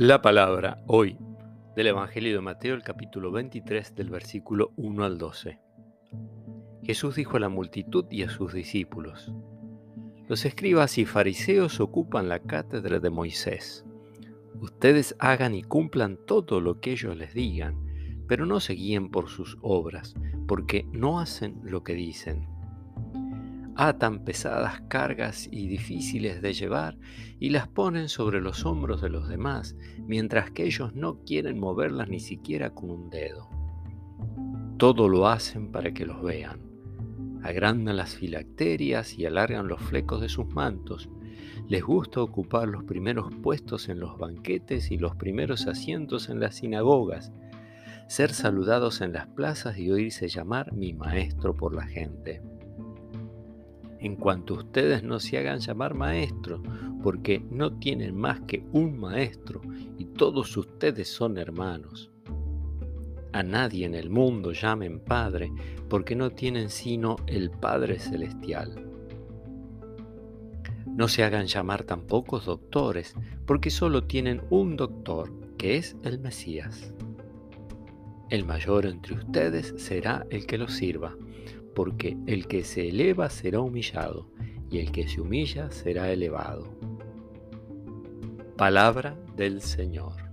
La palabra hoy del Evangelio de Mateo, el capítulo 23, del versículo 1 al 12. Jesús dijo a la multitud y a sus discípulos, Los escribas y fariseos ocupan la cátedra de Moisés. Ustedes hagan y cumplan todo lo que ellos les digan, pero no se guíen por sus obras, porque no hacen lo que dicen atan pesadas cargas y difíciles de llevar y las ponen sobre los hombros de los demás, mientras que ellos no quieren moverlas ni siquiera con un dedo. Todo lo hacen para que los vean. Agrandan las filacterias y alargan los flecos de sus mantos. Les gusta ocupar los primeros puestos en los banquetes y los primeros asientos en las sinagogas, ser saludados en las plazas y oírse llamar mi maestro por la gente en cuanto ustedes no se hagan llamar maestro, porque no tienen más que un maestro y todos ustedes son hermanos. A nadie en el mundo llamen Padre, porque no tienen sino el Padre Celestial. No se hagan llamar tampoco doctores, porque solo tienen un doctor, que es el Mesías. El mayor entre ustedes será el que los sirva porque el que se eleva será humillado, y el que se humilla será elevado. Palabra del Señor.